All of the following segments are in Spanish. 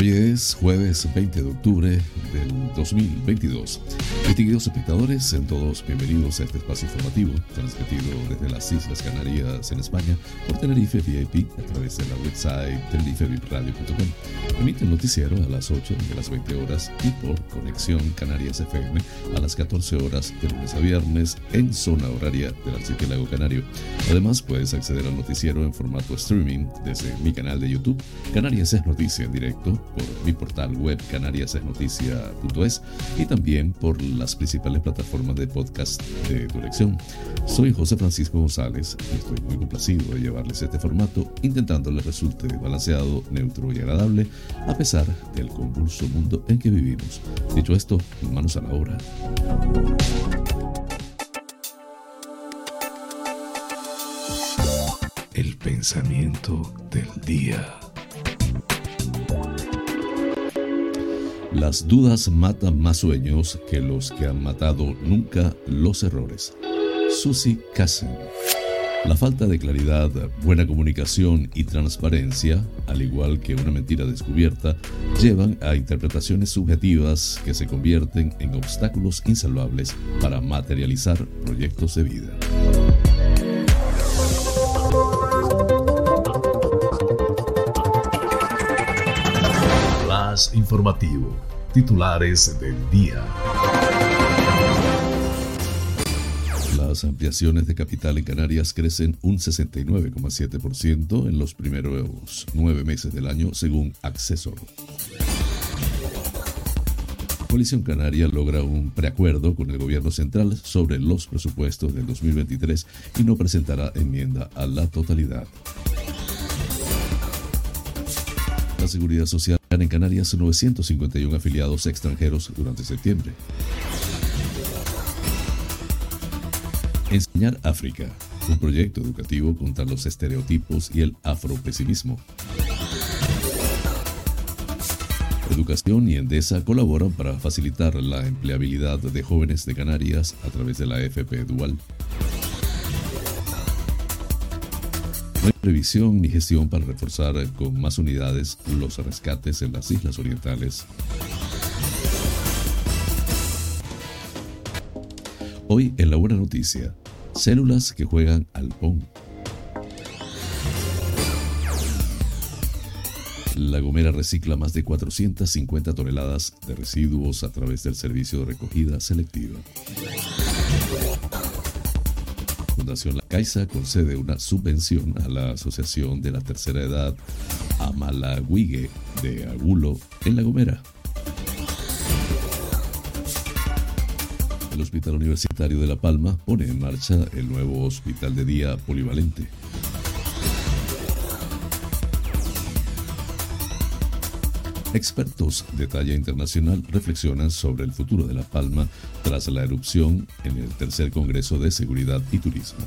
Hoy es jueves 20 de octubre del 2022. Distinguidos espectadores, sean todos bienvenidos a este espacio informativo, transmitido desde las Islas Canarias en España por Tenerife VIP a través de la website tenerifevipradio.com. Emite el noticiero a las 8 de las 20 horas y por Conexión Canarias FM a las 14 horas de lunes a viernes en zona horaria del archipiélago canario. Además, puedes acceder al noticiero en formato streaming desde mi canal de YouTube, Canarias es Noticia en directo, por mi portal web canariasesnoticia.es y también por las principales plataformas de podcast de tu elección. Soy José Francisco González y estoy muy complacido de llevarles este formato, intentando les resulte balanceado, neutro y agradable, a pesar del convulso mundo en que vivimos. Dicho esto, manos a la obra. El pensamiento del día. Las dudas matan más sueños que los que han matado nunca los errores. Susie Kassen. La falta de claridad, buena comunicación y transparencia, al igual que una mentira descubierta, llevan a interpretaciones subjetivas que se convierten en obstáculos insalvables para materializar proyectos de vida. Informativo. Titulares del día. Las ampliaciones de capital en Canarias crecen un 69,7% en los primeros nueve meses del año, según Accesor. Coalición Canaria logra un preacuerdo con el gobierno central sobre los presupuestos del 2023 y no presentará enmienda a la totalidad. La Seguridad Social en Canarias 951 afiliados extranjeros durante septiembre. Enseñar África, un proyecto educativo contra los estereotipos y el afropesimismo. Educación y Endesa colaboran para facilitar la empleabilidad de jóvenes de Canarias a través de la FP Dual. Previsión ni gestión para reforzar con más unidades los rescates en las islas orientales. Hoy en la buena noticia, células que juegan al PON. La Gomera recicla más de 450 toneladas de residuos a través del servicio de recogida selectiva. Fundación La Caixa concede una subvención a la Asociación de la Tercera Edad Amalahuigue de Agulo en La Gomera. El Hospital Universitario de La Palma pone en marcha el nuevo hospital de día polivalente. Expertos de talla internacional reflexionan sobre el futuro de La Palma tras la erupción en el tercer Congreso de Seguridad y Turismo.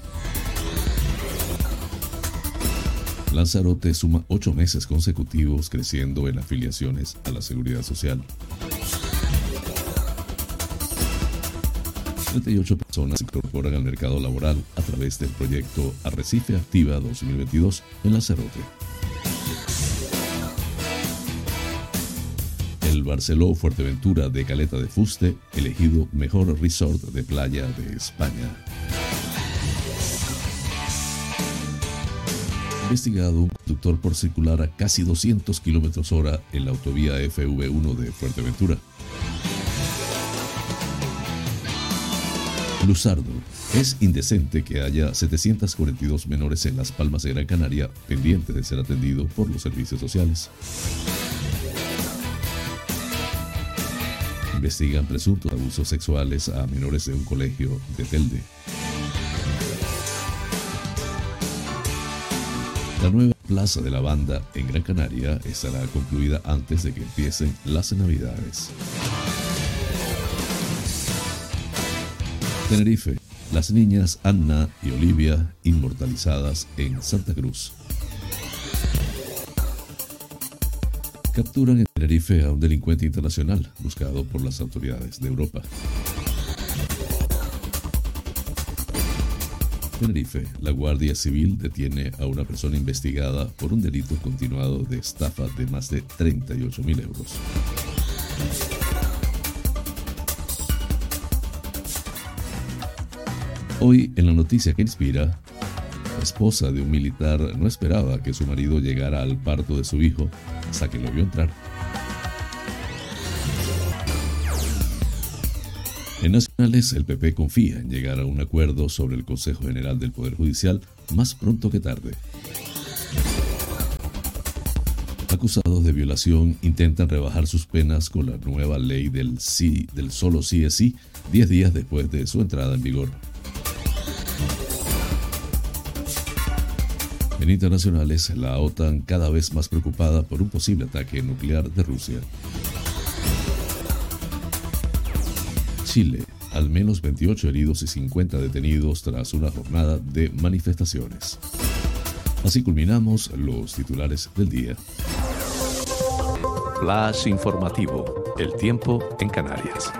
Lanzarote suma ocho meses consecutivos creciendo en afiliaciones a la seguridad social. 38 personas se incorporan al mercado laboral a través del proyecto Arrecife Activa 2022 en Lanzarote. El Barceló Fuerteventura de Caleta de Fuste, elegido mejor resort de playa de España. Investigado un conductor por circular a casi 200 km hora en la autovía FV1 de Fuerteventura. Luzardo. Es indecente que haya 742 menores en Las Palmas de Gran Canaria pendientes de ser atendidos por los servicios sociales. Investigan presuntos abusos sexuales a menores de un colegio de Telde. La nueva Plaza de la Banda en Gran Canaria estará concluida antes de que empiecen las Navidades. Tenerife, las niñas Anna y Olivia inmortalizadas en Santa Cruz. Capturan en Tenerife a un delincuente internacional buscado por las autoridades de Europa. Tenerife, la Guardia Civil detiene a una persona investigada por un delito continuado de estafa de más de 38 mil euros. Hoy, en la noticia que inspira, esposa de un militar no esperaba que su marido llegara al parto de su hijo hasta que lo vio entrar. En Nacionales, el PP confía en llegar a un acuerdo sobre el Consejo General del Poder Judicial más pronto que tarde. Acusados de violación intentan rebajar sus penas con la nueva ley del sí, del solo sí es sí, 10 días después de su entrada en vigor. En internacionales, la OTAN cada vez más preocupada por un posible ataque nuclear de Rusia. Chile, al menos 28 heridos y 50 detenidos tras una jornada de manifestaciones. Así culminamos los titulares del día. Flash informativo, el tiempo en Canarias.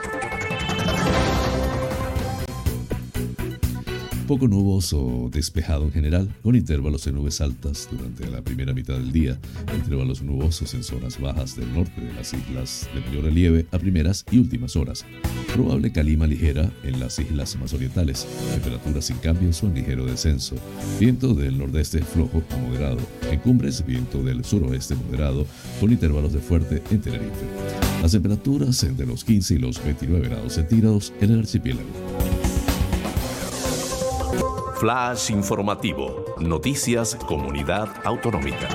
Poco nuboso despejado en general, con intervalos de nubes altas durante la primera mitad del día, intervalos nubosos en zonas bajas del norte de las islas de mayor relieve a primeras y últimas horas. Probable calima ligera en las islas más orientales, temperaturas sin cambios o en ligero descenso, viento del nordeste flojo a moderado, en cumbres viento del suroeste moderado, con intervalos de fuerte en Tenerife. Las temperaturas entre los 15 y los 29 grados centígrados en el archipiélago. Flash informativo. Noticias Comunidad Autonómica.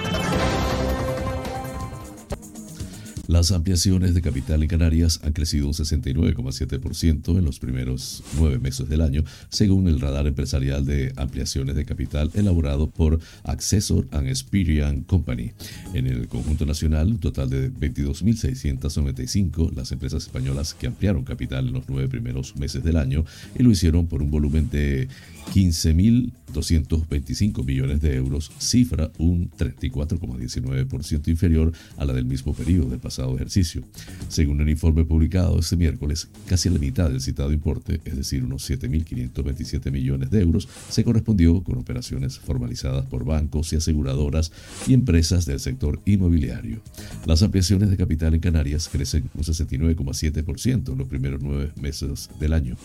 Las ampliaciones de capital en Canarias han crecido un 69,7% en los primeros nueve meses del año, según el radar empresarial de ampliaciones de capital elaborado por Accessor and Experian Company. En el conjunto nacional, un total de 22.695 las empresas españolas que ampliaron capital en los nueve primeros meses del año y lo hicieron por un volumen de 15.225 millones de euros, cifra un 34,19% inferior a la del mismo periodo del pasado ejercicio. Según el informe publicado este miércoles, casi la mitad del citado importe, es decir, unos 7.527 millones de euros, se correspondió con operaciones formalizadas por bancos y aseguradoras y empresas del sector inmobiliario. Las ampliaciones de capital en Canarias crecen un 69,7% en los primeros nueve meses del año.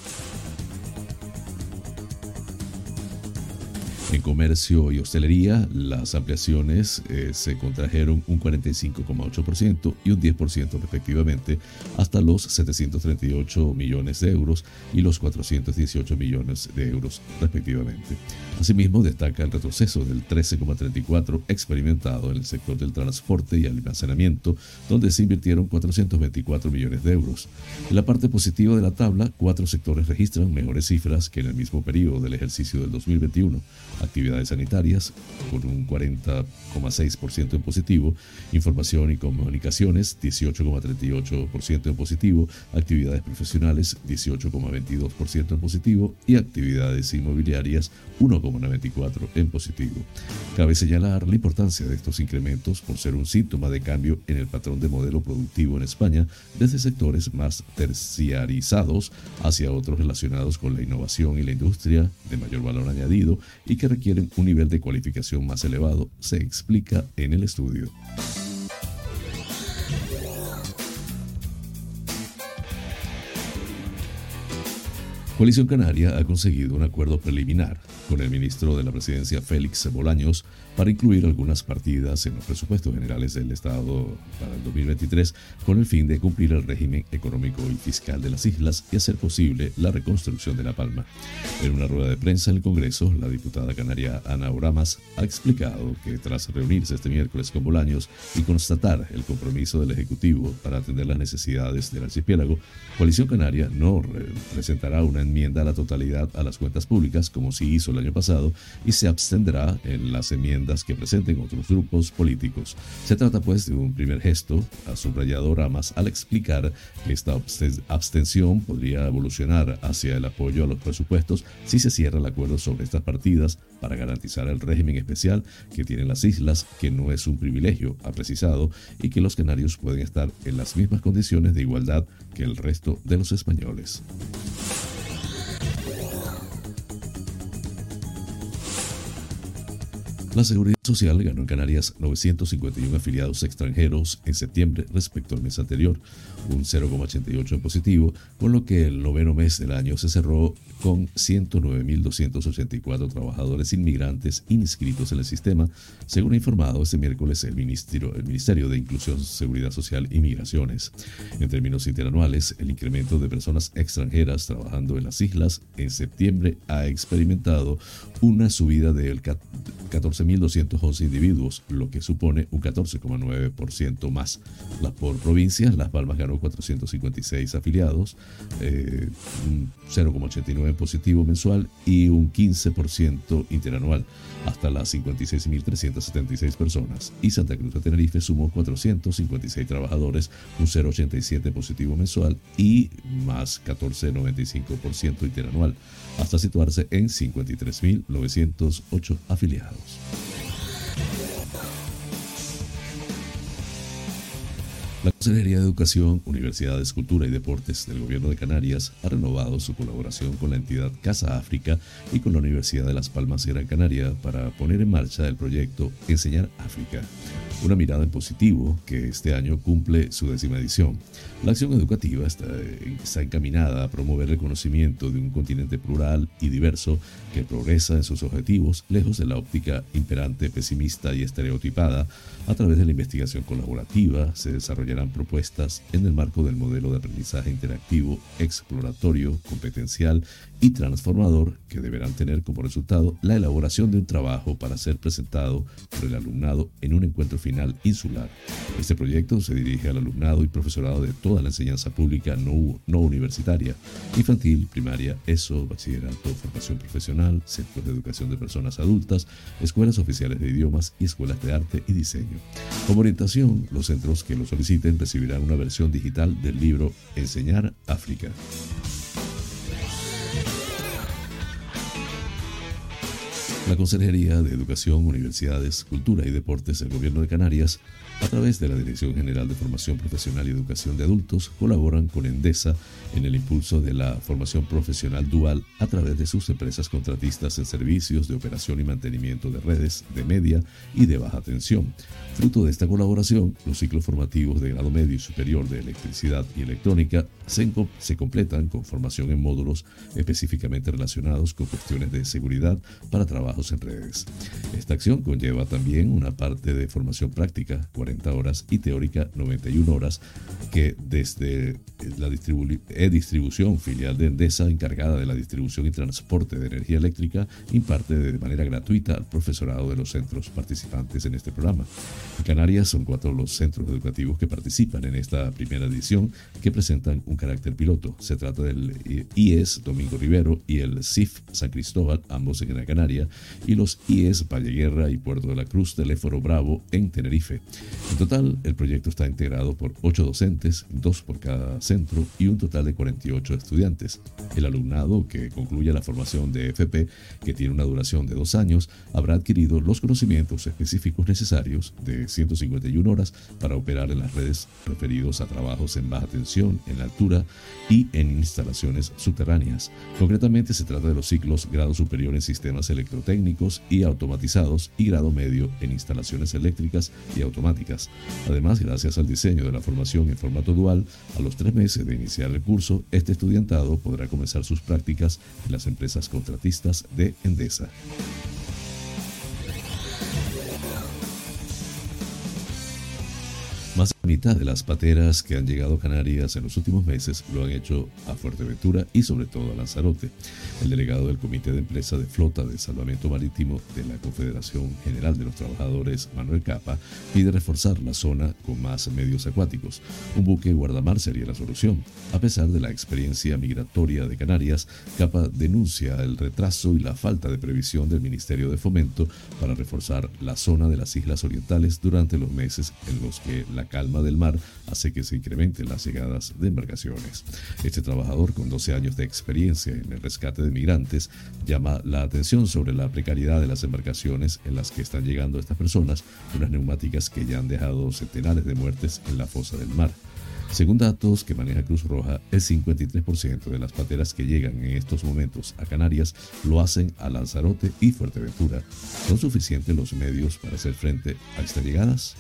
En comercio y hostelería, las ampliaciones eh, se contrajeron un 45,8% y un 10% respectivamente, hasta los 738 millones de euros y los 418 millones de euros respectivamente. Asimismo, destaca el retroceso del 13,34 experimentado en el sector del transporte y almacenamiento, donde se invirtieron 424 millones de euros. En la parte positiva de la tabla, cuatro sectores registran mejores cifras que en el mismo periodo del ejercicio del 2021 actividades sanitarias con un 40,6% en positivo, información y comunicaciones 18,38% en positivo, actividades profesionales 18,22% en positivo y actividades inmobiliarias 1,94% en positivo. Cabe señalar la importancia de estos incrementos por ser un síntoma de cambio en el patrón de modelo productivo en España desde sectores más terciarizados hacia otros relacionados con la innovación y la industria de mayor valor añadido y que requieren un nivel de cualificación más elevado, se explica en el estudio. Coalición Canaria ha conseguido un acuerdo preliminar con el ministro de la Presidencia Félix Bolaños para incluir algunas partidas en los presupuestos generales del Estado para el 2023 con el fin de cumplir el régimen económico y fiscal de las islas y hacer posible la reconstrucción de La Palma. En una rueda de prensa en el Congreso, la diputada canaria Ana Oramas ha explicado que tras reunirse este miércoles con Bolaños y constatar el compromiso del Ejecutivo para atender las necesidades del archipiélago, Coalición Canaria no presentará una enmienda a la totalidad a las cuentas públicas, como sí hizo el año pasado, y se abstendrá en las enmiendas que presenten otros grupos políticos. Se trata pues de un primer gesto, ha subrayado Ramas al explicar que esta abstención podría evolucionar hacia el apoyo a los presupuestos si se cierra el acuerdo sobre estas partidas para garantizar el régimen especial que tienen las islas, que no es un privilegio, ha precisado, y que los canarios pueden estar en las mismas condiciones de igualdad que el resto de los españoles. La Seguridad Social ganó en Canarias 951 afiliados extranjeros en septiembre respecto al mes anterior, un 0,88 en positivo, con lo que el noveno mes del año se cerró con 109.284 trabajadores inmigrantes inscritos en el sistema, según ha informado este miércoles el Ministerio, el Ministerio de Inclusión, Seguridad Social y Migraciones. En términos interanuales, el incremento de personas extranjeras trabajando en las islas en septiembre ha experimentado una subida del 14.211 individuos, lo que supone un 14,9% más. Las por provincias, Las Palmas ganó 456 afiliados, eh, un 0,89 positivo mensual y un 15% interanual, hasta las 56.376 personas. Y Santa Cruz de Tenerife sumó 456 trabajadores, un 0,87 positivo mensual y más 14,95% interanual, hasta situarse en 53.908 afiliados. La Consejería de Educación, Universidades, Cultura y Deportes del Gobierno de Canarias ha renovado su colaboración con la entidad Casa África y con la Universidad de Las Palmas Gran Canaria para poner en marcha el proyecto Enseñar África, una mirada en positivo que este año cumple su décima edición. La acción educativa está, está, encaminada a promover el conocimiento de un continente plural y diverso que progresa en sus objetivos lejos de la óptica imperante, pesimista y estereotipada. A través de la investigación colaborativa se desarrollarán propuestas en el marco del modelo de aprendizaje interactivo, exploratorio, competencial y transformador que deberán tener como resultado la elaboración de un trabajo para ser presentado por el alumnado en un encuentro final insular. Este proyecto se dirige al alumnado y profesorado de toda la enseñanza pública no, no universitaria, infantil, primaria, ESO, bachillerato, formación profesional, centros de educación de personas adultas, escuelas oficiales de idiomas y escuelas de arte y diseño. Como orientación, los centros que lo soliciten recibirán una versión digital del libro Enseñar África. La Consejería de Educación, Universidades, Cultura y Deportes del Gobierno de Canarias a través de la Dirección General de Formación Profesional y Educación de Adultos, colaboran con Endesa en el impulso de la formación profesional dual a través de sus empresas contratistas en servicios de operación y mantenimiento de redes de media y de baja tensión. Fruto de esta colaboración, los ciclos formativos de grado medio y superior de electricidad y electrónica se, se completan con formación en módulos específicamente relacionados con cuestiones de seguridad para trabajos en redes. Esta acción conlleva también una parte de formación práctica, horas y teórica 91 horas que desde la e-distribución filial de Endesa encargada de la distribución y transporte de energía eléctrica imparte de manera gratuita al profesorado de los centros participantes en este programa. En Canarias son cuatro los centros educativos que participan en esta primera edición que presentan un carácter piloto. Se trata del IES Domingo Rivero y el CIF San Cristóbal, ambos en Gran Canaria, y los IES Valle Guerra y Puerto de la Cruz Teléfono Bravo en Tenerife. En total, el proyecto está integrado por ocho docentes, dos por cada centro y un total de 48 estudiantes. El alumnado que concluya la formación de FP, que tiene una duración de dos años, habrá adquirido los conocimientos específicos necesarios de 151 horas para operar en las redes referidos a trabajos en baja tensión, en altura y en instalaciones subterráneas. Concretamente se trata de los ciclos grado superior en sistemas electrotécnicos y automatizados y grado medio en instalaciones eléctricas y automáticas Además, gracias al diseño de la formación en formato dual, a los tres meses de iniciar el curso, este estudiantado podrá comenzar sus prácticas en las empresas contratistas de Endesa. Mitad de las pateras que han llegado a Canarias en los últimos meses lo han hecho a Fuerteventura y sobre todo a Lanzarote. El delegado del Comité de Empresa de Flota de Salvamento Marítimo de la Confederación General de los Trabajadores, Manuel Capa, pide reforzar la zona con más medios acuáticos. Un buque guardamar sería la solución. A pesar de la experiencia migratoria de Canarias, Capa denuncia el retraso y la falta de previsión del Ministerio de Fomento para reforzar la zona de las Islas Orientales durante los meses en los que la calma del mar hace que se incrementen las llegadas de embarcaciones. Este trabajador, con 12 años de experiencia en el rescate de migrantes, llama la atención sobre la precariedad de las embarcaciones en las que están llegando estas personas, unas neumáticas que ya han dejado centenares de muertes en la fosa del mar. Según datos que maneja Cruz Roja, el 53% de las pateras que llegan en estos momentos a Canarias lo hacen a Lanzarote y Fuerteventura. ¿Son suficientes los medios para hacer frente a estas llegadas?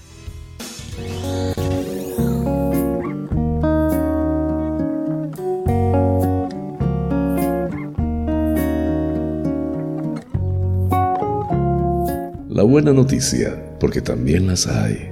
La buena noticia, porque también las hay.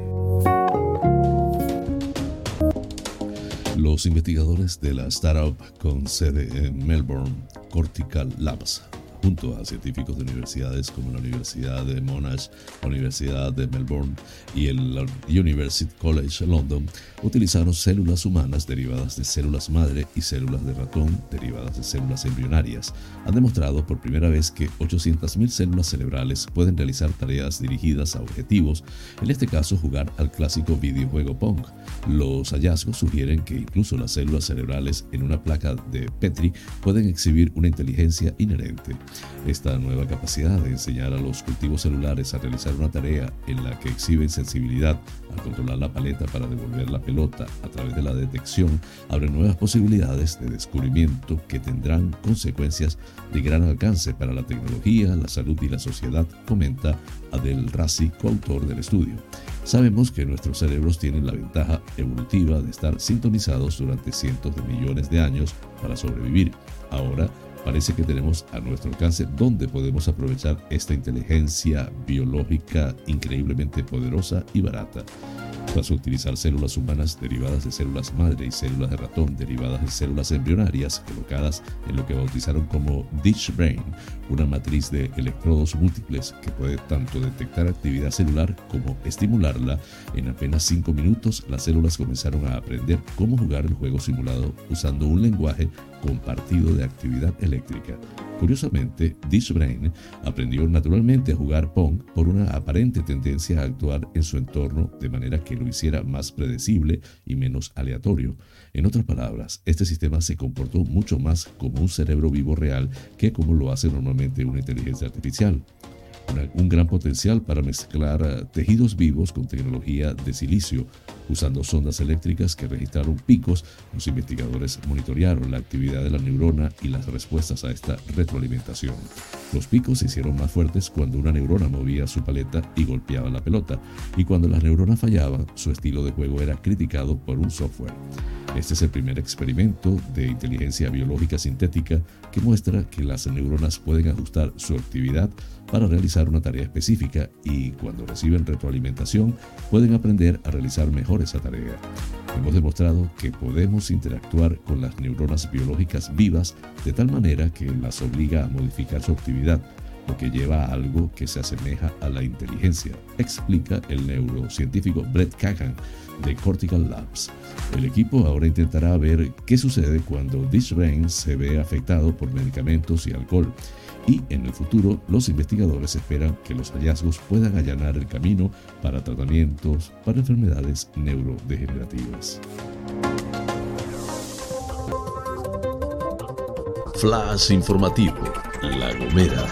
Los investigadores de la startup con sede en Melbourne, Cortical Labs, junto a científicos de universidades como la Universidad de Monash, la Universidad de Melbourne y el University College London, utilizaron células humanas derivadas de células madre y células de ratón derivadas de células embrionarias. Han demostrado por primera vez que 800.000 células cerebrales pueden realizar tareas dirigidas a objetivos, en este caso jugar al clásico videojuego Pong. Los hallazgos sugieren que incluso las células cerebrales en una placa de Petri pueden exhibir una inteligencia inherente. Esta nueva capacidad de enseñar a los cultivos celulares a realizar una tarea en la que exhiben sensibilidad al controlar la paleta para devolver la pelota a través de la detección abre nuevas posibilidades de descubrimiento que tendrán consecuencias de gran alcance para la tecnología, la salud y la sociedad, comenta Adel Razi, coautor del estudio. Sabemos que nuestros cerebros tienen la ventaja evolutiva de estar sintonizados durante cientos de millones de años para sobrevivir. Ahora, parece que tenemos a nuestro alcance donde podemos aprovechar esta inteligencia biológica increíblemente poderosa y barata. Tras utilizar células humanas derivadas de células madre y células de ratón derivadas de células embrionarias colocadas en lo que bautizaron como Dish Brain, una matriz de electrodos múltiples que puede tanto detectar actividad celular como estimularla, en apenas 5 minutos las células comenzaron a aprender cómo jugar el juego simulado usando un lenguaje compartido de actividad eléctrica. Curiosamente, Dish Brain aprendió naturalmente a jugar Pong por una aparente tendencia a actuar en su entorno de manera que lo hiciera más predecible y menos aleatorio. En otras palabras, este sistema se comportó mucho más como un cerebro vivo real que como lo hace normalmente una inteligencia artificial un gran potencial para mezclar eh, tejidos vivos con tecnología de silicio. Usando sondas eléctricas que registraron picos, los investigadores monitorearon la actividad de la neurona y las respuestas a esta retroalimentación. Los picos se hicieron más fuertes cuando una neurona movía su paleta y golpeaba la pelota, y cuando las neuronas fallaban, su estilo de juego era criticado por un software. Este es el primer experimento de inteligencia biológica sintética que muestra que las neuronas pueden ajustar su actividad para realizar una tarea específica y cuando reciben retroalimentación pueden aprender a realizar mejor esa tarea. Hemos demostrado que podemos interactuar con las neuronas biológicas vivas de tal manera que las obliga a modificar su actividad lo que lleva a algo que se asemeja a la inteligencia, explica el neurocientífico Brett Kagan de Cortical Labs. El equipo ahora intentará ver qué sucede cuando This Brain se ve afectado por medicamentos y alcohol. Y en el futuro, los investigadores esperan que los hallazgos puedan allanar el camino para tratamientos para enfermedades neurodegenerativas. Flash informativo, La Gomera.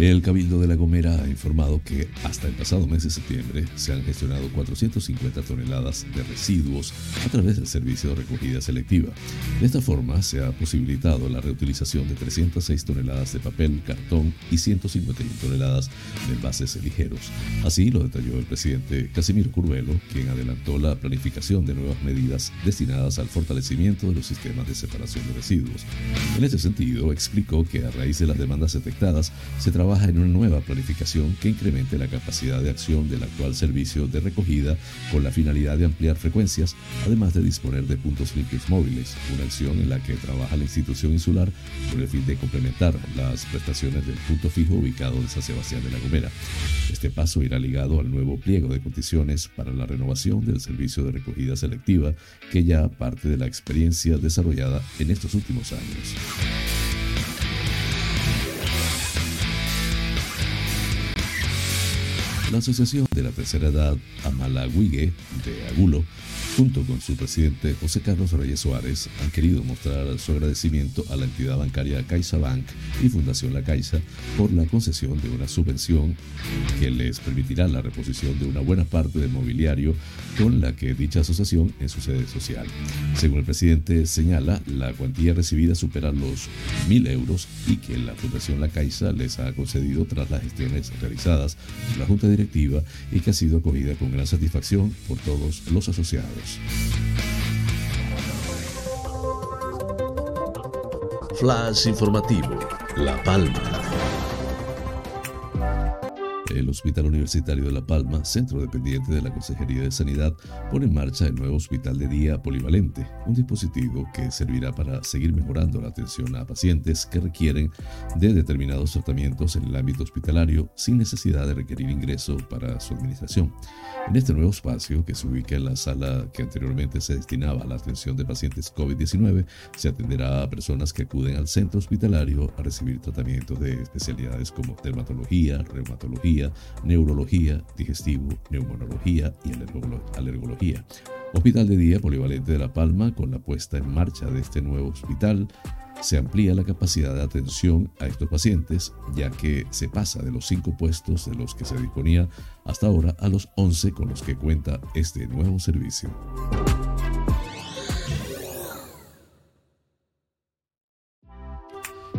El Cabildo de La Gomera ha informado que hasta el pasado mes de septiembre se han gestionado 450 toneladas de residuos a través del servicio de recogida selectiva. De esta forma se ha posibilitado la reutilización de 306 toneladas de papel, cartón y 151 toneladas de envases ligeros. Así lo detalló el presidente Casimiro Curvelo, quien adelantó la planificación de nuevas medidas destinadas al fortalecimiento de los sistemas de separación de residuos. En este sentido, explicó que a raíz de las demandas detectadas se trabaja trabaja en una nueva planificación que incremente la capacidad de acción del actual servicio de recogida con la finalidad de ampliar frecuencias, además de disponer de puntos limpios móviles, una acción en la que trabaja la institución insular con el fin de complementar las prestaciones del punto fijo ubicado en San Sebastián de la Gomera. Este paso irá ligado al nuevo pliego de condiciones para la renovación del servicio de recogida selectiva que ya parte de la experiencia desarrollada en estos últimos años. La Asociación de la Tercera Edad Amalahuigue de Agulo junto con su presidente José Carlos Reyes Suárez, han querido mostrar su agradecimiento a la entidad bancaria CaixaBank y Fundación La Caixa por la concesión de una subvención que les permitirá la reposición de una buena parte del mobiliario con la que dicha asociación en su sede social. Según el presidente señala, la cuantía recibida supera los mil euros y que la Fundación La Caixa les ha concedido tras las gestiones realizadas por la Junta Y que ha sido acogida con gran satisfacción por todos los asociados. Flash informativo, La Palma. El Hospital Universitario de La Palma, centro dependiente de la Consejería de Sanidad, pone en marcha el nuevo hospital de día polivalente, un dispositivo que servirá para seguir mejorando la atención a pacientes que requieren de determinados tratamientos en el ámbito hospitalario sin necesidad de requerir ingreso para su administración. En este nuevo espacio, que se ubica en la sala que anteriormente se destinaba a la atención de pacientes COVID-19, se atenderá a personas que acuden al centro hospitalario a recibir tratamientos de especialidades como dermatología, reumatología, neurología, digestivo, neumonología y alergología. Hospital de Día Polivalente de La Palma, con la puesta en marcha de este nuevo hospital, se amplía la capacidad de atención a estos pacientes, ya que se pasa de los cinco puestos de los que se disponía hasta ahora a los 11 con los que cuenta este nuevo servicio.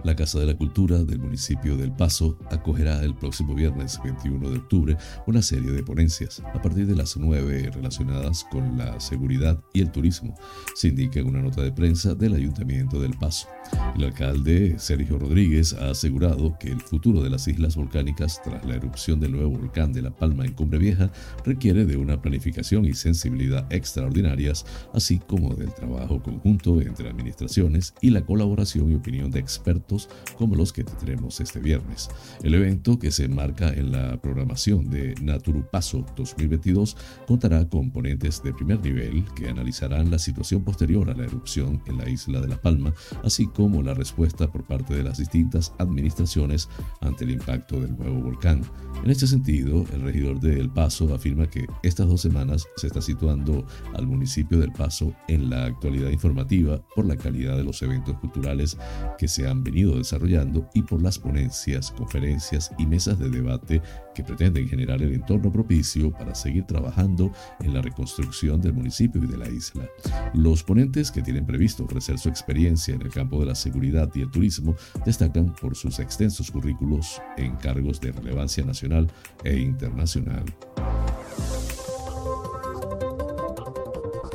La Casa de la Cultura del municipio del Paso acogerá el próximo viernes 21 de octubre una serie de ponencias a partir de las 9 relacionadas con la seguridad y el turismo, se indica en una nota de prensa del Ayuntamiento del Paso. El alcalde Sergio Rodríguez ha asegurado que el futuro de las islas volcánicas tras la erupción del nuevo volcán de La Palma en Cumbre Vieja requiere de una planificación y sensibilidad extraordinarias, así como del trabajo conjunto entre administraciones y la colaboración y opinión de expertos como los que tendremos este viernes. El evento, que se enmarca en la programación de Naturupaso 2022, contará con ponentes de primer nivel que analizarán la situación posterior a la erupción en la isla de La Palma, así como la respuesta por parte de las distintas administraciones ante el impacto del nuevo volcán. En este sentido, el regidor de El Paso afirma que estas dos semanas se está situando al municipio del Paso en la actualidad informativa por la calidad de los eventos culturales que se han venido desarrollando y por las ponencias, conferencias y mesas de debate que pretenden generar el entorno propicio para seguir trabajando en la reconstrucción del municipio y de la isla. Los ponentes que tienen previsto ofrecer su experiencia en el campo de la seguridad y el turismo destacan por sus extensos currículos en cargos de relevancia nacional e internacional.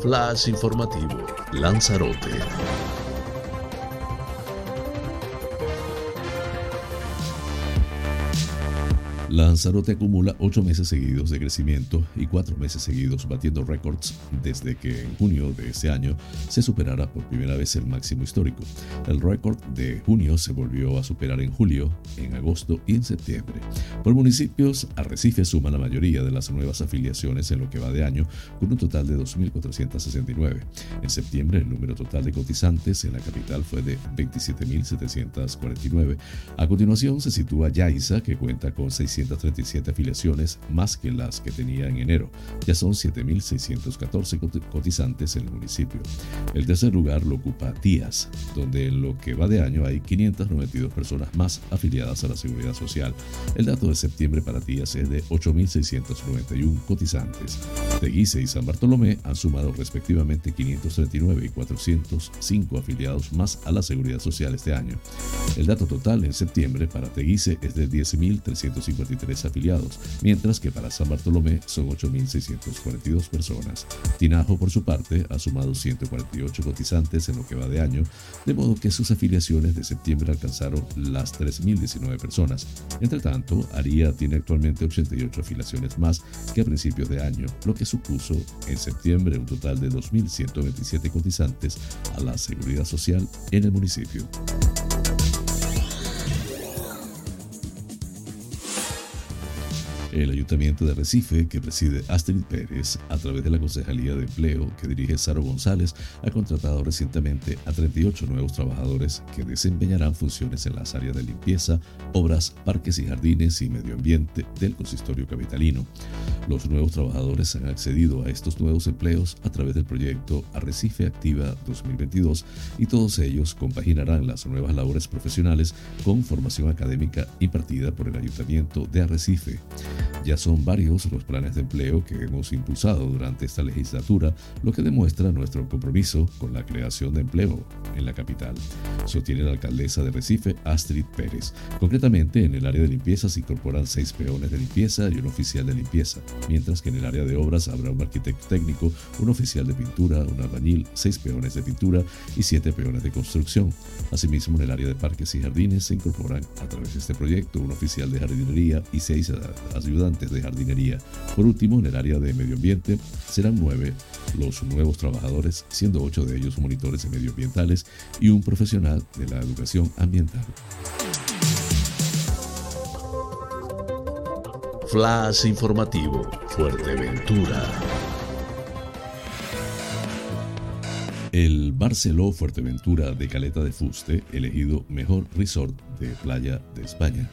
Flash informativo, Lanzarote. Lanzarote acumula ocho meses seguidos de crecimiento y cuatro meses seguidos batiendo récords desde que en junio de ese año se superara por primera vez el máximo histórico. El récord de junio se volvió a superar en julio, en agosto y en septiembre. Por municipios, Arrecife suma la mayoría de las nuevas afiliaciones en lo que va de año, con un total de 2.469. En septiembre, el número total de cotizantes en la capital fue de 27.749. A continuación se sitúa Yaiza, que cuenta con 600 37 afiliaciones más que las que tenía en enero. Ya son 7.614 cotizantes en el municipio. El tercer lugar lo ocupa Tías, donde en lo que va de año hay 592 personas más afiliadas a la Seguridad Social. El dato de septiembre para Tías es de 8.691 cotizantes. Teguise y San Bartolomé han sumado respectivamente 539 y 405 afiliados más a la Seguridad Social este año. El dato total en septiembre para Teguise es de 10.350 853 afiliados, mientras que para San Bartolomé son 8.642 personas. Tinajo, por su parte, ha sumado 148 cotizantes en lo que va de año, de modo que sus afiliaciones de septiembre alcanzaron las 3.019 personas. Entre tanto, Aría tiene actualmente 88 afiliaciones más que a principios de año, lo que supuso en septiembre un total de 2.127 cotizantes a la seguridad social en el municipio. El Ayuntamiento de Recife, que preside Astrid Pérez, a través de la Concejalía de Empleo que dirige Saro González, ha contratado recientemente a 38 nuevos trabajadores que desempeñarán funciones en las áreas de limpieza, obras, parques y jardines y medio ambiente del consistorio capitalino. Los nuevos trabajadores han accedido a estos nuevos empleos a través del proyecto Arrecife Activa 2022 y todos ellos compaginarán las nuevas labores profesionales con formación académica impartida por el Ayuntamiento de Arrecife. Ya son varios los planes de empleo que hemos impulsado durante esta legislatura, lo que demuestra nuestro compromiso con la creación de empleo en la capital, sostiene la alcaldesa de Recife, Astrid Pérez. Concretamente, en el área de limpieza se incorporan seis peones de limpieza y un oficial de limpieza, mientras que en el área de obras habrá un arquitecto técnico, un oficial de pintura, un albañil, seis peones de pintura y siete peones de construcción. Asimismo, en el área de parques y jardines se incorporan a través de este proyecto un oficial de jardinería y seis ayudantes de jardinería. Por último, en el área de medio ambiente serán nueve los nuevos trabajadores, siendo ocho de ellos monitores medioambientales y un profesional de la educación ambiental. Flash informativo, Fuerteventura. El Barceló Fuerteventura de Caleta de Fuste, elegido mejor resort de playa de España.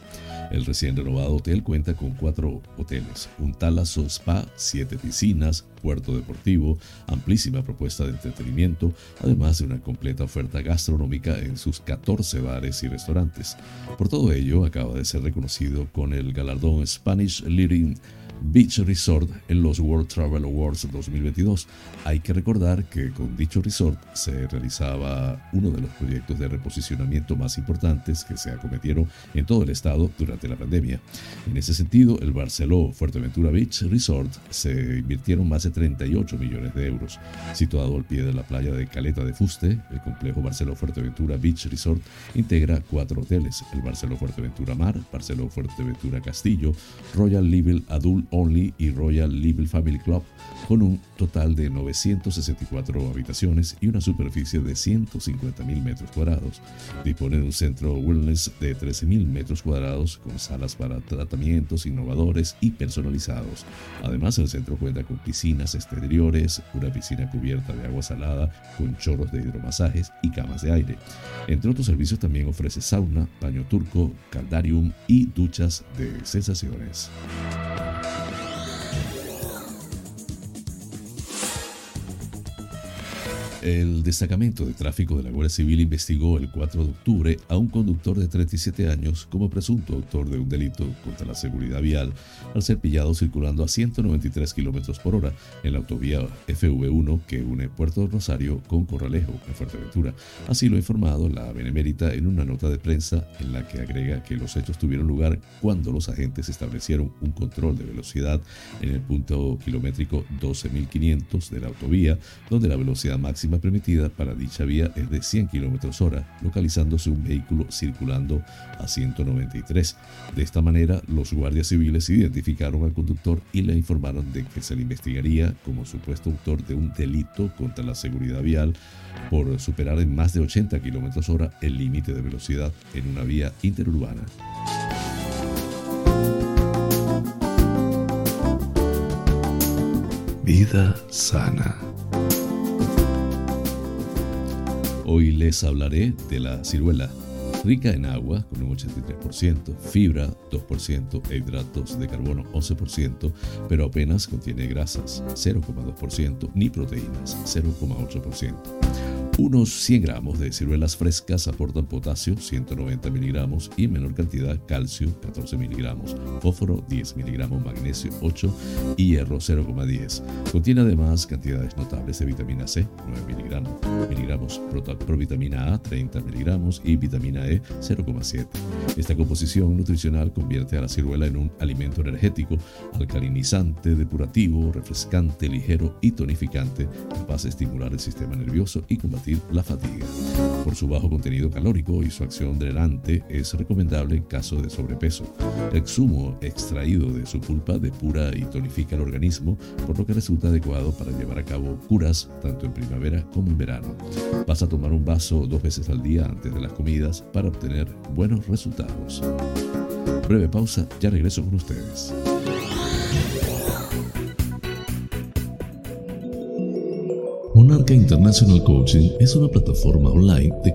El recién renovado hotel cuenta con cuatro hoteles, un Talasso Spa, siete piscinas, puerto deportivo, amplísima propuesta de entretenimiento, además de una completa oferta gastronómica en sus 14 bares y restaurantes. Por todo ello, acaba de ser reconocido con el galardón Spanish Leading Beach Resort en los World Travel Awards 2022. Hay que recordar que con dicho resort se realizaba uno de los proyectos de reposicionamiento más importantes que se acometieron en todo el estado durante la pandemia. En ese sentido, el Barceló Fuerteventura Beach Resort se invirtieron más de 38 millones de euros. Situado al pie de la playa de Caleta de Fuste, el complejo Barceló Fuerteventura Beach Resort integra cuatro hoteles: el Barceló Fuerteventura Mar, Barceló Fuerteventura Castillo, Royal Level Adult Only y Royal Level Family Club, con un total de 964 habitaciones y una superficie de 150.000 metros cuadrados. Dispone de un centro wellness de 13.000 metros cuadrados con salas para tratamientos innovadores y personalizados. Además, el centro cuenta con piscinas exteriores, una piscina cubierta de agua salada con chorros de hidromasajes y camas de aire. Entre otros servicios también ofrece sauna, baño turco, caldarium y duchas de sensaciones. El destacamento de tráfico de la Guardia Civil investigó el 4 de octubre a un conductor de 37 años como presunto autor de un delito contra la seguridad vial al ser pillado circulando a 193 kilómetros por hora en la autovía FV1 que une Puerto Rosario con Corralejo, en Fuerteventura. Así lo ha informado la Benemérita en una nota de prensa en la que agrega que los hechos tuvieron lugar cuando los agentes establecieron un control de velocidad en el punto kilométrico 12.500 de la autovía, donde la velocidad máxima permitida para dicha vía es de 100 km hora, localizándose un vehículo circulando a 193. De esta manera, los guardias civiles identificaron al conductor y le informaron de que se le investigaría como supuesto autor de un delito contra la seguridad vial por superar en más de 80 km hora el límite de velocidad en una vía interurbana. Vida sana. Hoy les hablaré de la ciruela, rica en agua con un 83%, fibra 2% e hidratos de carbono 11%, pero apenas contiene grasas 0,2% ni proteínas 0,8%. Unos 100 gramos de ciruelas frescas aportan potasio 190 miligramos y en menor cantidad calcio 14 miligramos, fósforo 10 miligramos, magnesio 8 y hierro 0,10. Contiene además cantidades notables de vitamina C 9 miligramos, miligramos provitamina A 30 miligramos y vitamina E 0,7. Esta composición nutricional convierte a la ciruela en un alimento energético, alcalinizante, depurativo, refrescante, ligero y tonificante, capaz de estimular el sistema nervioso y combatir la fatiga. Por su bajo contenido calórico y su acción drenante es recomendable en caso de sobrepeso. El zumo extraído de su pulpa depura y tonifica el organismo, por lo que resulta adecuado para llevar a cabo curas tanto en primavera como en verano. Vas a tomar un vaso dos veces al día antes de las comidas para obtener buenos resultados. Breve pausa, ya regreso con ustedes. Monarca International Coaching es una plataforma online de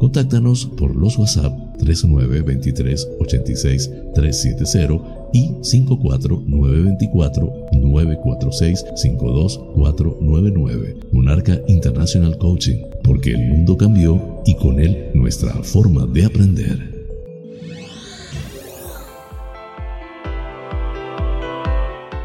Contáctanos por los WhatsApp 3923 86 370 y 54924 946 52499. Monarca International Coaching, porque el mundo cambió y con él nuestra forma de aprender.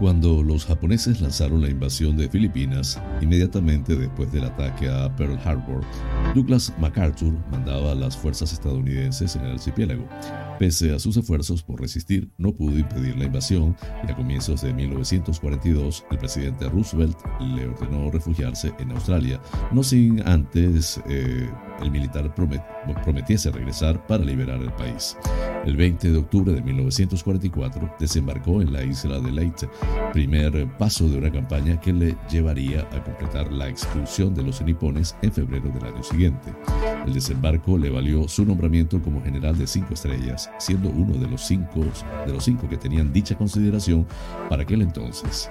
Cuando los japoneses lanzaron la invasión de Filipinas, inmediatamente después del ataque a Pearl Harbor, Douglas MacArthur mandaba a las fuerzas estadounidenses en el archipiélago. Pese a sus esfuerzos por resistir, no pudo impedir la invasión y a comienzos de 1942 el presidente Roosevelt le ordenó refugiarse en Australia, no sin antes eh, el militar prometiese regresar para liberar el país. El 20 de octubre de 1944 desembarcó en la isla de Leyte, primer paso de una campaña que le llevaría a completar la expulsión de los nipones en febrero del año siguiente. El desembarco le valió su nombramiento como general de cinco estrellas, siendo uno de los cinco, de los cinco que tenían dicha consideración para aquel entonces.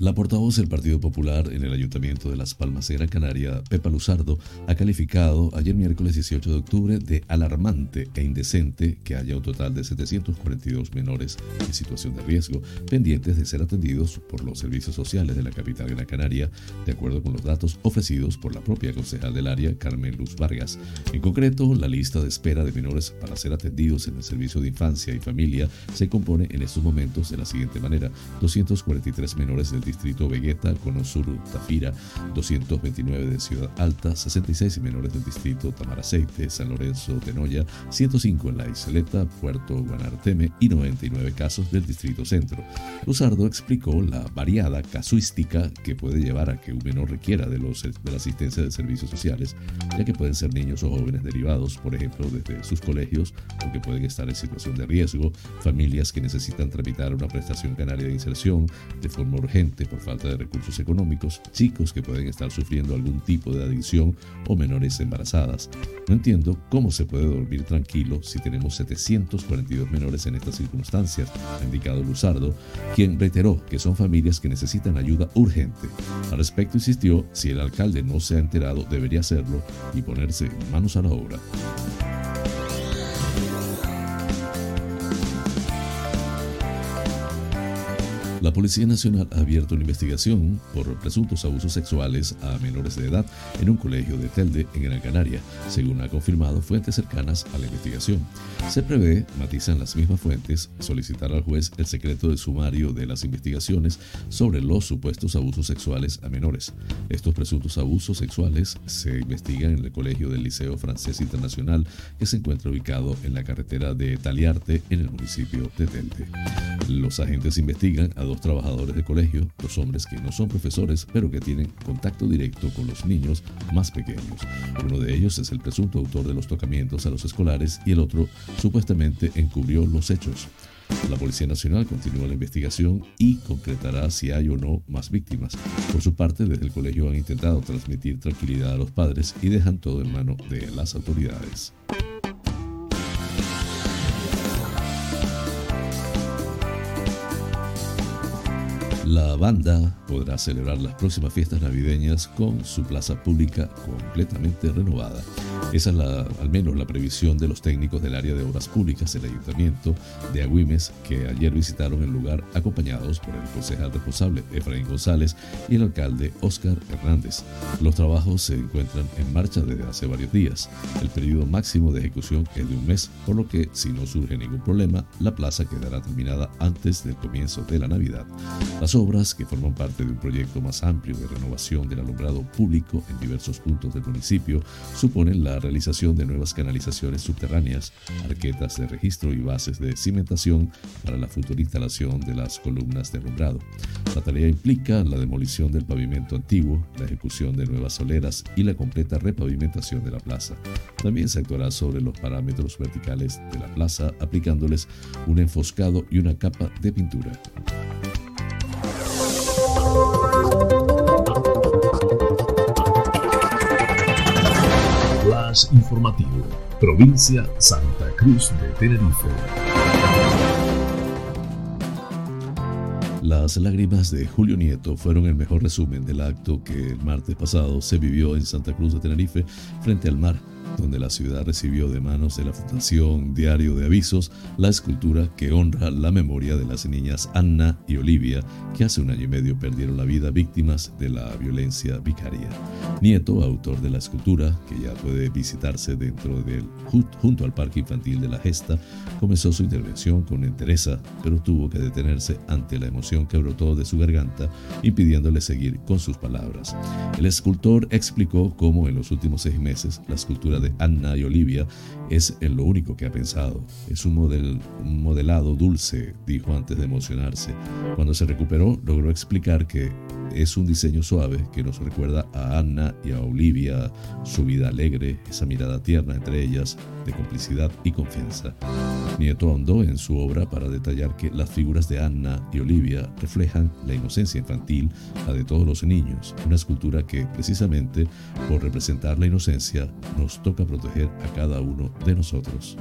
La portavoz del Partido Popular en el Ayuntamiento de Las Palmas de Gran Canaria, Pepa Luzardo, ha calificado ayer miércoles 18 de octubre de alarmante e indecente que haya un total de 742 menores en situación de riesgo pendientes de ser atendidos por los servicios sociales de la capital Gran Canaria, de acuerdo con los datos ofrecidos por la propia concejal del área, Carmen Luz Vargas. En concreto, la lista de espera de menores para ser atendidos en el Servicio de Infancia y Familia se compone en estos momentos de la siguiente manera: 243 menores del distrito Vegueta, Conosur, Tafira, 229 de Ciudad Alta, 66 menores del distrito Tamaraceite, San Lorenzo de Noya, 105 en la Isleta, Puerto Guanarteme y 99 casos del distrito Centro. Luzardo explicó la variada casuística que puede llevar a que un menor requiera de, los, de la asistencia de servicios sociales, ya que pueden ser niños o jóvenes derivados, por ejemplo, desde sus colegios, o que pueden estar en situación de riesgo, familias que necesitan tramitar una prestación canaria de inserción de forma urgente, por falta de recursos económicos, chicos que pueden estar sufriendo algún tipo de adicción o menores embarazadas. No entiendo cómo se puede dormir tranquilo si tenemos 742 menores en estas circunstancias, ha indicado Luzardo, quien reiteró que son familias que necesitan ayuda urgente. Al respecto insistió, si el alcalde no se ha enterado, debería hacerlo y ponerse manos a la obra. La Policía Nacional ha abierto una investigación por presuntos abusos sexuales a menores de edad en un colegio de Telde, en Gran Canaria, según ha confirmado fuentes cercanas a la investigación. Se prevé, matizan las mismas fuentes, solicitar al juez el secreto de sumario de las investigaciones sobre los supuestos abusos sexuales a menores. Estos presuntos abusos sexuales se investigan en el colegio del Liceo Francés Internacional, que se encuentra ubicado en la carretera de Taliarte, en el municipio de Telde. Los agentes investigan a dos trabajadores de colegio, dos hombres que no son profesores, pero que tienen contacto directo con los niños más pequeños. Uno de ellos es el presunto autor de los tocamientos a los escolares y el otro supuestamente encubrió los hechos. La Policía Nacional continúa la investigación y concretará si hay o no más víctimas. Por su parte, desde el colegio han intentado transmitir tranquilidad a los padres y dejan todo en mano de las autoridades. La banda podrá celebrar las próximas fiestas navideñas con su plaza pública completamente renovada. Esa es al menos la previsión de los técnicos del área de obras públicas del Ayuntamiento de Agüimes que ayer visitaron el lugar acompañados por el concejal responsable Efraín González y el alcalde Óscar Hernández. Los trabajos se encuentran en marcha desde hace varios días. El periodo máximo de ejecución es de un mes, por lo que si no surge ningún problema, la plaza quedará terminada antes del comienzo de la Navidad. Las obras, que forman parte de un proyecto más amplio de renovación del alumbrado público en diversos puntos del municipio, suponen la realización de nuevas canalizaciones subterráneas, arquetas de registro y bases de cimentación para la futura instalación de las columnas de alumbrado. La tarea implica la demolición del pavimento antiguo, la ejecución de nuevas soleras y la completa repavimentación de la plaza. También se actuará sobre los parámetros verticales de la plaza aplicándoles un enfoscado y una capa de pintura. Informativo, provincia Santa Cruz de Tenerife. Las lágrimas de Julio Nieto fueron el mejor resumen del acto que el martes pasado se vivió en Santa Cruz de Tenerife frente al mar donde la ciudad recibió de manos de la Fundación Diario de Avisos la escultura que honra la memoria de las niñas Anna y Olivia, que hace un año y medio perdieron la vida víctimas de la violencia vicaria. Nieto, autor de la escultura, que ya puede visitarse dentro del junto al Parque Infantil de la Gesta, comenzó su intervención con entereza, pero tuvo que detenerse ante la emoción que brotó de su garganta, impidiéndole seguir con sus palabras. El escultor explicó cómo en los últimos seis meses la escultura de Anna y Olivia es en lo único que ha pensado. Es un, un modelado dulce, dijo antes de emocionarse. Cuando se recuperó, logró explicar que es un diseño suave que nos recuerda a Anna y a Olivia, su vida alegre, esa mirada tierna entre ellas, de complicidad y confianza. Nieto ahondó en su obra para detallar que las figuras de Anna y Olivia reflejan la inocencia infantil, la de todos los niños, una escultura que precisamente por representar la inocencia nos toca proteger a cada uno de nosotros.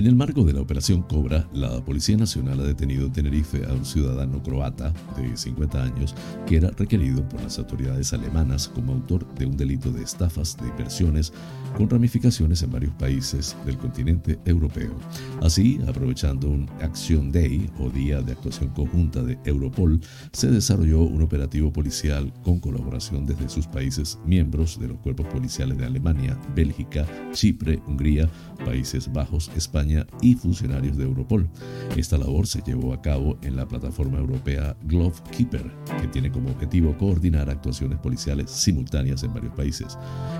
En el marco de la Operación Cobra, la Policía Nacional ha detenido en Tenerife a un ciudadano croata de 50 años que era requerido por las autoridades alemanas como autor de un delito de estafas de inversiones con ramificaciones en varios países del continente europeo. Así, aprovechando un Action Day o Día de Actuación Conjunta de Europol, se desarrolló un operativo policial con colaboración desde sus países miembros de los cuerpos policiales de Alemania, Bélgica, Chipre, Hungría, Países Bajos, España, y funcionarios de Europol. Esta labor se llevó a cabo en la plataforma europea Glove Keeper, que tiene como objetivo coordinar actuaciones policiales simultáneas en varios países.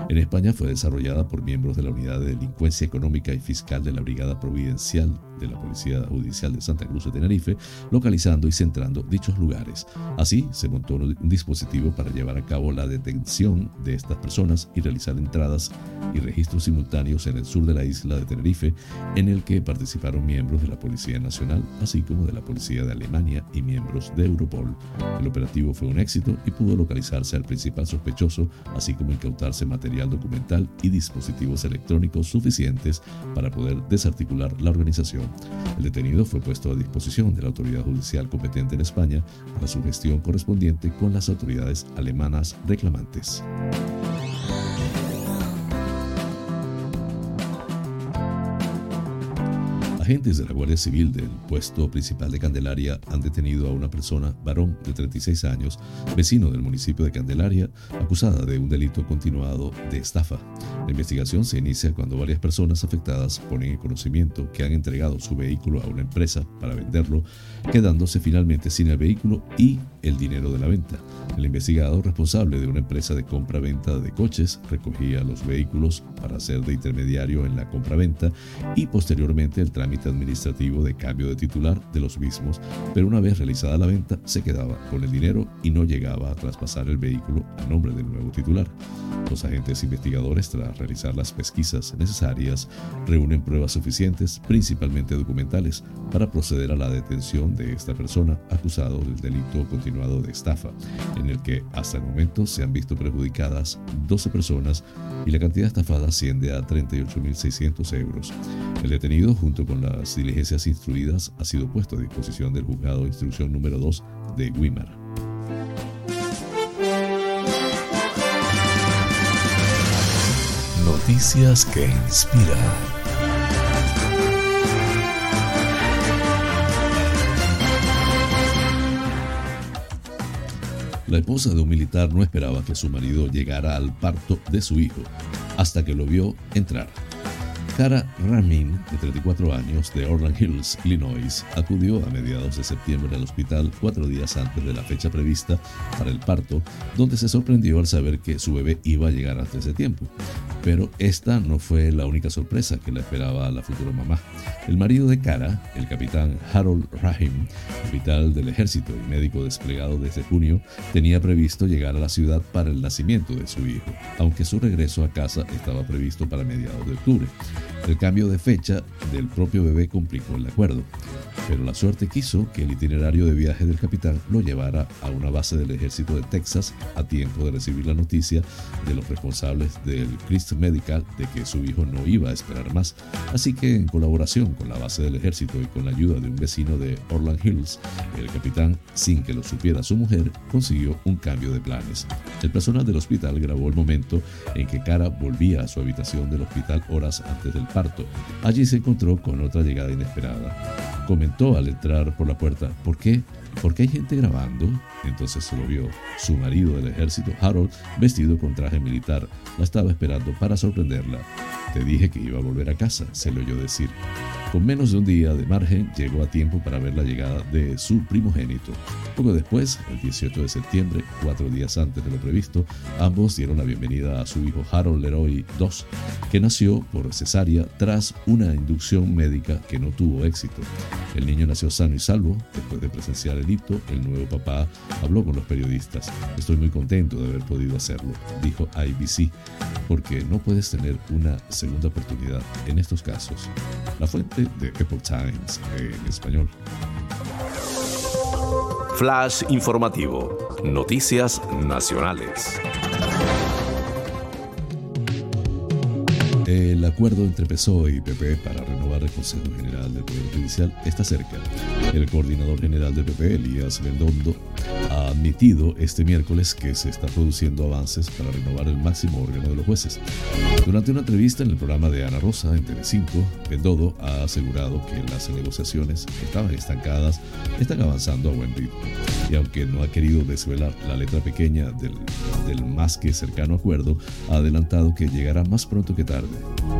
En España fue desarrollada por miembros de la Unidad de Delincuencia Económica y Fiscal de la Brigada Providencial de la Policía Judicial de Santa Cruz de Tenerife, localizando y centrando dichos lugares. Así, se montó un dispositivo para llevar a cabo la detención de estas personas y realizar entradas y registros simultáneos en el sur de la isla de Tenerife, en el que participaron miembros de la Policía Nacional, así como de la Policía de Alemania y miembros de Europol. El operativo fue un éxito y pudo localizarse al principal sospechoso, así como incautarse material documental y dispositivos electrónicos suficientes para poder desarticular la organización. El detenido fue puesto a disposición de la autoridad judicial competente en España para su gestión correspondiente con las autoridades alemanas reclamantes. Agentes de la Guardia Civil del puesto principal de Candelaria han detenido a una persona, varón de 36 años, vecino del municipio de Candelaria, acusada de un delito continuado de estafa. La investigación se inicia cuando varias personas afectadas ponen en conocimiento que han entregado su vehículo a una empresa para venderlo, quedándose finalmente sin el vehículo y el dinero de la venta. El investigado responsable de una empresa de compra-venta de coches recogía los vehículos para ser de intermediario en la compra-venta y posteriormente el trámite administrativo de cambio de titular de los mismos, pero una vez realizada la venta se quedaba con el dinero y no llegaba a traspasar el vehículo a nombre del nuevo titular. Los agentes investigadores, tras realizar las pesquisas necesarias, reúnen pruebas suficientes, principalmente documentales, para proceder a la detención de esta persona acusado del delito continuado de estafa, en el que hasta el momento se han visto perjudicadas 12 personas y la cantidad estafada asciende a 38.600 euros. El detenido, junto con las diligencias instruidas, ha sido puesto a disposición del juzgado de instrucción número 2 de Guimar. Noticias que inspiran. La esposa de un militar no esperaba que su marido llegara al parto de su hijo hasta que lo vio entrar. Ramin, de 34 años, de Orland Hills, Illinois, acudió a mediados de septiembre al hospital cuatro días antes de la fecha prevista para el parto, donde se sorprendió al saber que su bebé iba a llegar antes de tiempo. Pero esta no fue la única sorpresa que la esperaba a la futura mamá. El marido de Cara, el capitán Harold Rahim, capitán del ejército y médico desplegado desde junio, tenía previsto llegar a la ciudad para el nacimiento de su hijo, aunque su regreso a casa estaba previsto para mediados de octubre. El cambio de fecha del propio bebé complicó el acuerdo, pero la suerte quiso que el itinerario de viaje del capitán lo llevara a una base del ejército de Texas a tiempo de recibir la noticia de los responsables del Christ Medical de que su hijo no iba a esperar más. Así que en colaboración con la base del ejército y con la ayuda de un vecino de Orland Hills, el capitán, sin que lo supiera su mujer, consiguió un cambio de planes. El personal del hospital grabó el momento en que Cara volvía a su habitación del hospital horas antes del parto. Allí se encontró con otra llegada inesperada. Comentó al entrar por la puerta, ¿por qué? ¿Por qué hay gente grabando? Entonces se lo vio. Su marido del ejército, Harold, vestido con traje militar, la estaba esperando para sorprenderla. Te dije que iba a volver a casa, se le oyó decir. Con menos de un día de margen, llegó a tiempo para ver la llegada de su primogénito. Poco después, el 18 de septiembre, cuatro días antes de lo previsto, ambos dieron la bienvenida a su hijo Harold Leroy II, que nació por cesárea tras una inducción médica que no tuvo éxito. El niño nació sano y salvo. Después de presenciar el hito, el nuevo papá habló con los periodistas. Estoy muy contento de haber podido hacerlo, dijo IBC, porque no puedes tener una segunda oportunidad en estos casos. La fuente de Epoch Times en español. Flash informativo. Noticias nacionales. El acuerdo entre PSOE y PP para renovar el Consejo General del Poder Judicial está cerca. El coordinador general del PP, Elías Bendondo, ha admitido este miércoles que se están produciendo avances para renovar el máximo órgano de los jueces. Durante una entrevista en el programa de Ana Rosa en Telecinco, Bendodo ha asegurado que las negociaciones estaban estancadas están avanzando a buen ritmo. Y aunque no ha querido desvelar la letra pequeña del, del más que cercano acuerdo, ha adelantado que llegará más pronto que tarde.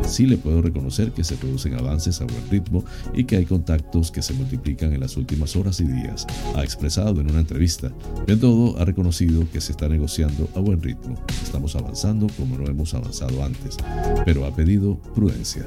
Sí le puedo reconocer que se producen avances a buen ritmo y que hay contactos que se multiplican en las últimas horas y días, ha expresado en una entrevista. Bendodo ha reconocido que se está negociando a buen ritmo. Estamos avanzando como no hemos avanzado antes, pero ha pedido prudencia.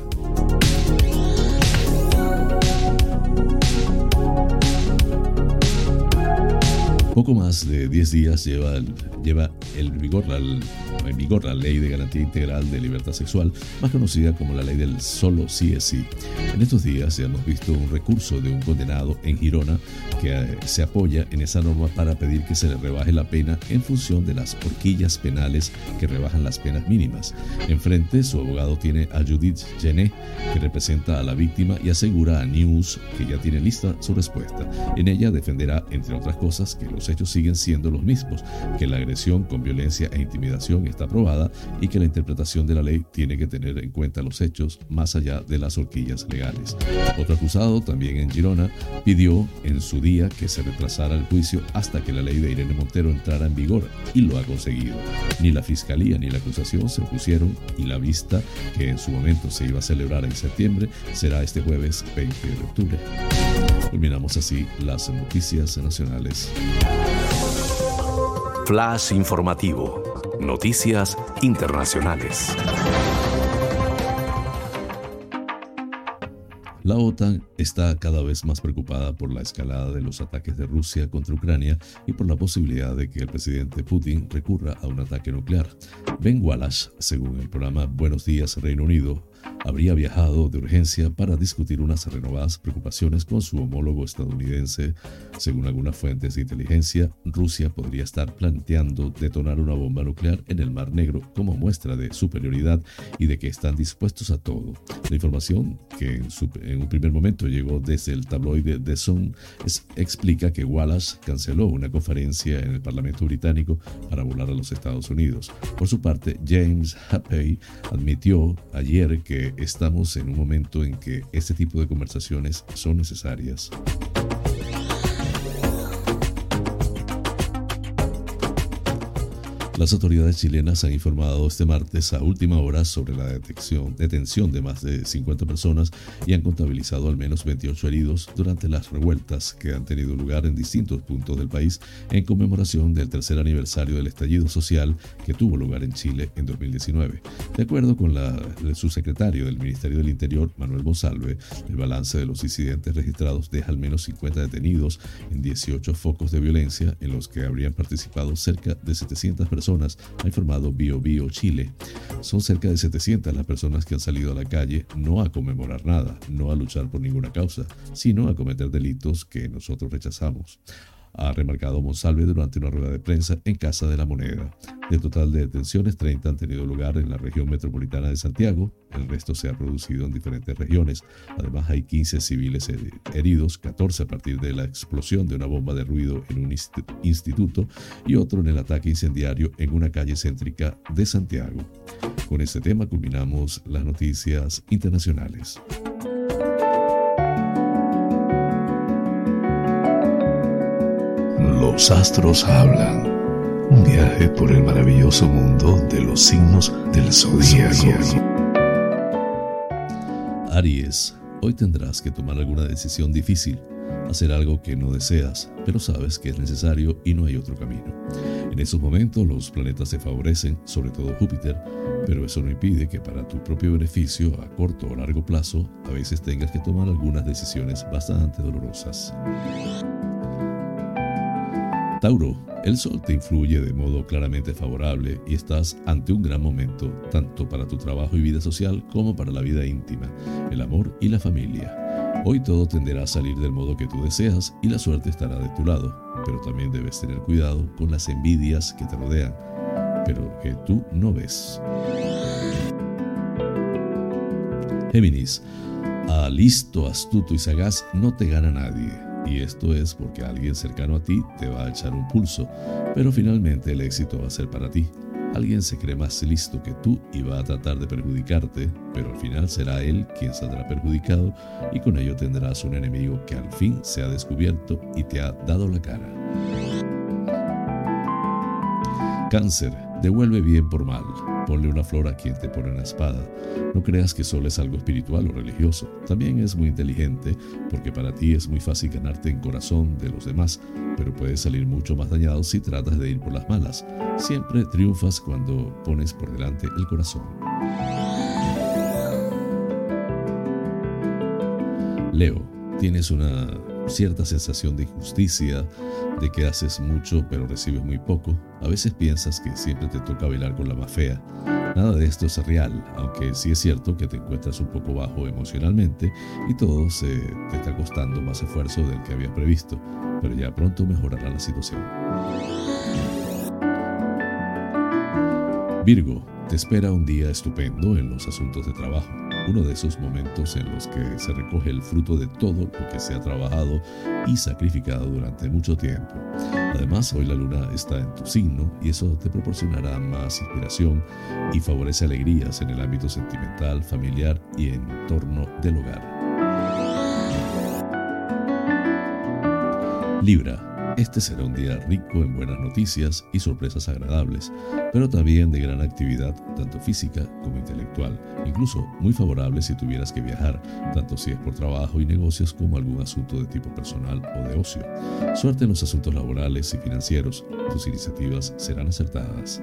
Poco más de 10 días lleva lleva el vigor, la, en vigor la Ley de Garantía Integral de Libertad Sexual, más conocida como la Ley del Solo Sí es Sí. En estos días hemos visto un recurso de un condenado en Girona que eh, se apoya en esa norma para pedir que se le rebaje la pena en función de las horquillas penales que rebajan las penas mínimas. Enfrente, su abogado tiene a Judith Gené, que representa a la víctima y asegura a News que ya tiene lista su respuesta. En ella defenderá, entre otras cosas, que los los hechos siguen siendo los mismos, que la agresión con violencia e intimidación está aprobada y que la interpretación de la ley tiene que tener en cuenta los hechos más allá de las horquillas legales. Otro acusado, también en Girona, pidió en su día que se retrasara el juicio hasta que la ley de Irene Montero entrara en vigor y lo ha conseguido. Ni la fiscalía ni la acusación se opusieron y la vista, que en su momento se iba a celebrar en septiembre, será este jueves 20 de octubre. Culminamos así las noticias nacionales. Flash informativo. Noticias internacionales. La OTAN está cada vez más preocupada por la escalada de los ataques de Rusia contra Ucrania y por la posibilidad de que el presidente Putin recurra a un ataque nuclear. Ben Wallace, según el programa Buenos Días Reino Unido, habría viajado de urgencia para discutir unas renovadas preocupaciones con su homólogo estadounidense. Según algunas fuentes de inteligencia, Rusia podría estar planteando detonar una bomba nuclear en el Mar Negro como muestra de superioridad y de que están dispuestos a todo. La información, que en, un primer momento llegó desde el tabloide The Sun, explica que Wallace canceló una conferencia en el Parlamento británico para volar a los Estados Unidos. Por su parte, James Happey admitió ayer que estamos en un momento en que este tipo de conversaciones son necesarias. Las autoridades chilenas han informado este martes a última hora sobre la detención de más de 50 personas y han contabilizado al menos 28 heridos durante las revueltas que han tenido lugar en distintos puntos del país en conmemoración del tercer aniversario del estallido social que tuvo lugar en Chile en 2019. De acuerdo con la, el subsecretario del Ministerio del Interior, Manuel Monsalve, el balance de los incidentes registrados deja al menos 50 detenidos en 18 focos de violencia en los que habrían participado cerca de 700 personas ha informado Bio Bio Chile. Son cerca de 700 las personas que han salido a la calle no a conmemorar nada, no a luchar por ninguna causa, sino a cometer delitos que nosotros rechazamos ha remarcado Monsalve durante una rueda de prensa en Casa de la Moneda. Del total de detenciones, 30 han tenido lugar en la región metropolitana de Santiago, el resto se ha producido en diferentes regiones. Además, hay 15 civiles heridos, 14 a partir de la explosión de una bomba de ruido en un instituto y otro en el ataque incendiario en una calle céntrica de Santiago. Con este tema culminamos las noticias internacionales. Los astros hablan. Un viaje por el maravilloso mundo de los signos del zodiaco. Aries, hoy tendrás que tomar alguna decisión difícil, hacer algo que no deseas, pero sabes que es necesario y no hay otro camino. En esos momentos los planetas te favorecen, sobre todo Júpiter, pero eso no impide que para tu propio beneficio a corto o largo plazo a veces tengas que tomar algunas decisiones bastante dolorosas. Tauro, el sol te influye de modo claramente favorable y estás ante un gran momento, tanto para tu trabajo y vida social como para la vida íntima, el amor y la familia. Hoy todo tenderá a salir del modo que tú deseas y la suerte estará de tu lado, pero también debes tener cuidado con las envidias que te rodean, pero que tú no ves. Géminis, a listo, astuto y sagaz no te gana nadie y esto es porque alguien cercano a ti te va a echar un pulso, pero finalmente el éxito va a ser para ti. Alguien se cree más listo que tú y va a tratar de perjudicarte, pero al final será él quien saldrá perjudicado y con ello tendrás un enemigo que al fin se ha descubierto y te ha dado la cara. Cáncer, devuelve bien por mal. Ponle una flor a quien te pone una espada. No creas que solo es algo espiritual o religioso. También es muy inteligente porque para ti es muy fácil ganarte en corazón de los demás, pero puedes salir mucho más dañado si tratas de ir por las malas. Siempre triunfas cuando pones por delante el corazón. Leo, tienes una cierta sensación de injusticia, de que haces mucho pero recibes muy poco. A veces piensas que siempre te toca bailar con la más fea. Nada de esto es real, aunque sí es cierto que te encuentras un poco bajo emocionalmente y todo se te está costando más esfuerzo del que había previsto, pero ya pronto mejorará la situación. Virgo, te espera un día estupendo en los asuntos de trabajo. Uno de esos momentos en los que se recoge el fruto de todo lo que se ha trabajado y sacrificado durante mucho tiempo. Además, hoy la luna está en tu signo y eso te proporcionará más inspiración y favorece alegrías en el ámbito sentimental, familiar y en torno del hogar. Libra. Este será un día rico en buenas noticias y sorpresas agradables, pero también de gran actividad, tanto física como intelectual, incluso muy favorable si tuvieras que viajar, tanto si es por trabajo y negocios como algún asunto de tipo personal o de ocio. Suerte en los asuntos laborales y financieros, tus iniciativas serán acertadas.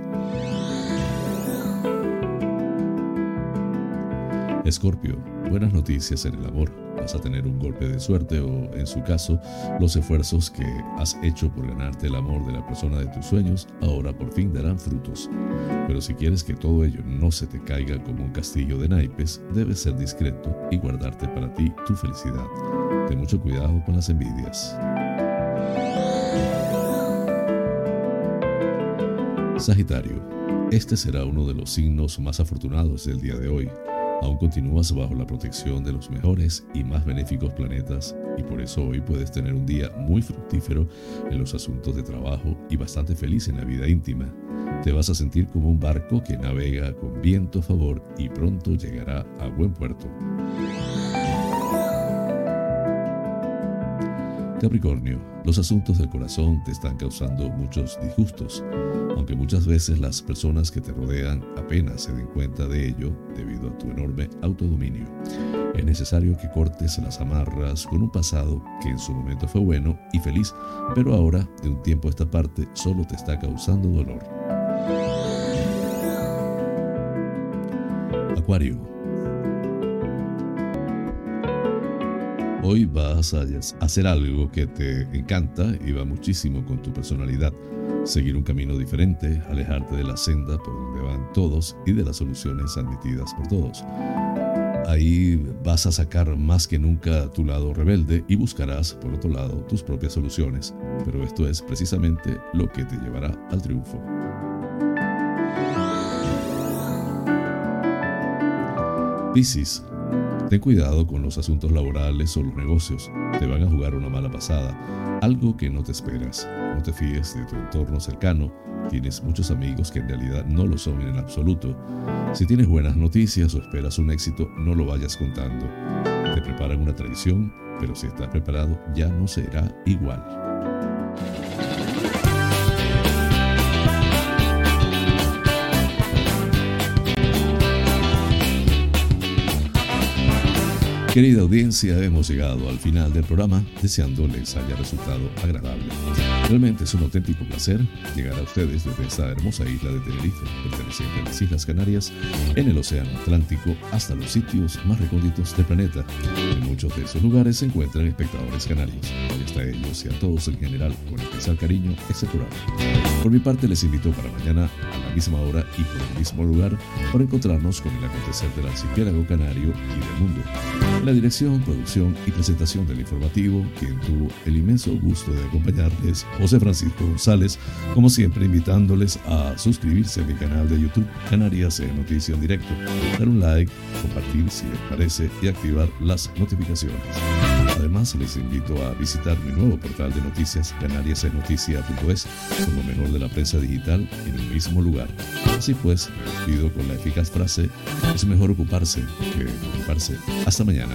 Escorpio, buenas noticias en el amor vas a tener un golpe de suerte o, en su caso, los esfuerzos que has hecho por ganarte el amor de la persona de tus sueños ahora por fin darán frutos. Pero si quieres que todo ello no se te caiga como un castillo de naipes, debes ser discreto y guardarte para ti tu felicidad. Ten mucho cuidado con las envidias. Sagitario, este será uno de los signos más afortunados del día de hoy Aún continúas bajo la protección de los mejores y más benéficos planetas y por eso hoy puedes tener un día muy fructífero en los asuntos de trabajo y bastante feliz en la vida íntima. Te vas a sentir como un barco que navega con viento a favor y pronto llegará a buen puerto. Capricornio, los asuntos del corazón te están causando muchos disgustos, aunque muchas veces las personas que te rodean apenas se den cuenta de ello debido a tu enorme autodominio. Es necesario que cortes las amarras con un pasado que en su momento fue bueno y feliz, pero ahora, de un tiempo a esta parte, solo te está causando dolor. Acuario, Hoy vas a hacer algo que te encanta y va muchísimo con tu personalidad. Seguir un camino diferente, alejarte de la senda por donde van todos y de las soluciones admitidas por todos. Ahí vas a sacar más que nunca tu lado rebelde y buscarás, por otro lado, tus propias soluciones. Pero esto es precisamente lo que te llevará al triunfo. Piscis, Ten cuidado con los asuntos laborales o los negocios. Te van a jugar una mala pasada, algo que no te esperas. No te fíes de tu entorno cercano. Tienes muchos amigos que en realidad no lo son en absoluto. Si tienes buenas noticias o esperas un éxito, no lo vayas contando. Te preparan una tradición, pero si estás preparado ya no será igual. Querida audiencia, hemos llegado al final del programa deseando les haya resultado agradable. Realmente es un auténtico placer llegar a ustedes desde esta hermosa isla de Tenerife, perteneciente a las Islas Canarias, en el Océano Atlántico hasta los sitios más recónditos del planeta. En muchos de esos lugares se encuentran espectadores canarios. Y hasta ellos y a todos en general, con especial cariño, este programa. Por mi parte, les invito para mañana a la misma hora y por el mismo lugar para encontrarnos con el acontecer del archipiélago canario y del mundo la dirección, producción y presentación del informativo, quien tuvo el inmenso gusto de acompañarles, José Francisco González, como siempre invitándoles a suscribirse a mi canal de YouTube Canarias en Noticia en Directo, dar un like, compartir si les parece y activar las notificaciones. Además, les invito a visitar mi nuevo portal de noticias canariasenoticia.es con lo mejor de la prensa digital en el mismo lugar. Así pues, despido con la eficaz frase, es mejor ocuparse que ocuparse. Hasta mañana.